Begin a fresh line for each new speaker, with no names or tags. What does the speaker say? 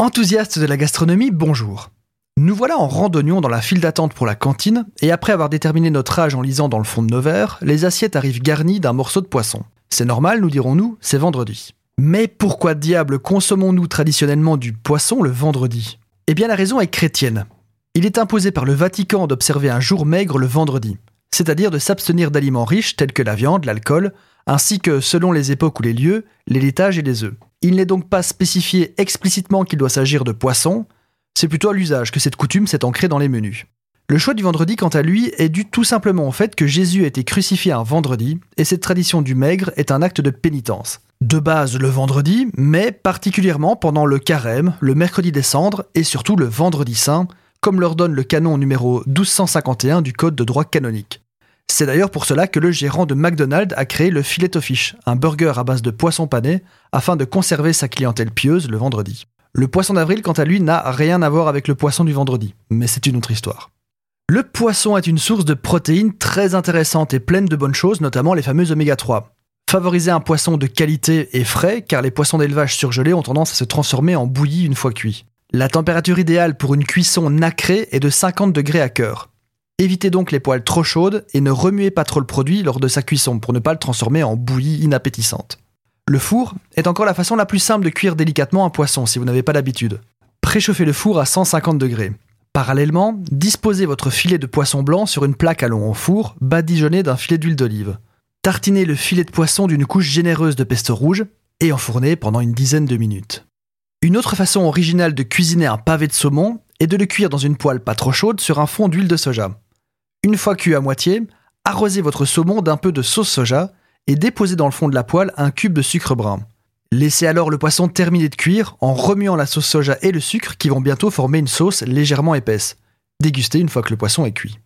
Enthousiastes de la gastronomie, bonjour. Nous voilà en randonnion dans la file d'attente pour la cantine, et après avoir déterminé notre âge en lisant dans le fond de nos verres, les assiettes arrivent garnies d'un morceau de poisson. C'est normal, nous dirons-nous, c'est vendredi. Mais pourquoi diable consommons-nous traditionnellement du poisson le vendredi? Eh bien la raison est chrétienne. Il est imposé par le Vatican d'observer un jour maigre le vendredi, c'est-à-dire de s'abstenir d'aliments riches tels que la viande, l'alcool, ainsi que, selon les époques ou les lieux, les laitages et les œufs. Il n'est donc pas spécifié explicitement qu'il doit s'agir de poisson, c'est plutôt à l'usage que cette coutume s'est ancrée dans les menus. Le choix du vendredi, quant à lui, est dû tout simplement au fait que Jésus a été crucifié un vendredi, et cette tradition du maigre est un acte de pénitence. De base le vendredi, mais particulièrement pendant le carême, le mercredi des cendres, et surtout le vendredi saint, comme l'ordonne le canon numéro 1251 du Code de droit canonique. C'est d'ailleurs pour cela que le gérant de McDonald's a créé le filet of fish, un burger à base de poisson pané, afin de conserver sa clientèle pieuse le vendredi. Le poisson d'avril, quant à lui, n'a rien à voir avec le poisson du vendredi, mais c'est une autre histoire. Le poisson est une source de protéines très intéressante et pleine de bonnes choses, notamment les fameux oméga 3. Favorisez un poisson de qualité et frais, car les poissons d'élevage surgelés ont tendance à se transformer en bouillie une fois cuits. La température idéale pour une cuisson nacrée est de 50 degrés à cœur. Évitez donc les poêles trop chaudes et ne remuez pas trop le produit lors de sa cuisson pour ne pas le transformer en bouillie inappétissante. Le four est encore la façon la plus simple de cuire délicatement un poisson si vous n'avez pas l'habitude. Préchauffez le four à 150 degrés. Parallèlement, disposez votre filet de poisson blanc sur une plaque à long en four, badigeonnée d'un filet d'huile d'olive. Tartinez le filet de poisson d'une couche généreuse de pesto rouge et enfournez pendant une dizaine de minutes. Une autre façon originale de cuisiner un pavé de saumon est de le cuire dans une poêle pas trop chaude sur un fond d'huile de soja. Une fois cuit à moitié, arrosez votre saumon d'un peu de sauce soja et déposez dans le fond de la poêle un cube de sucre brun. Laissez alors le poisson terminer de cuire en remuant la sauce soja et le sucre qui vont bientôt former une sauce légèrement épaisse. Dégustez une fois que le poisson est cuit.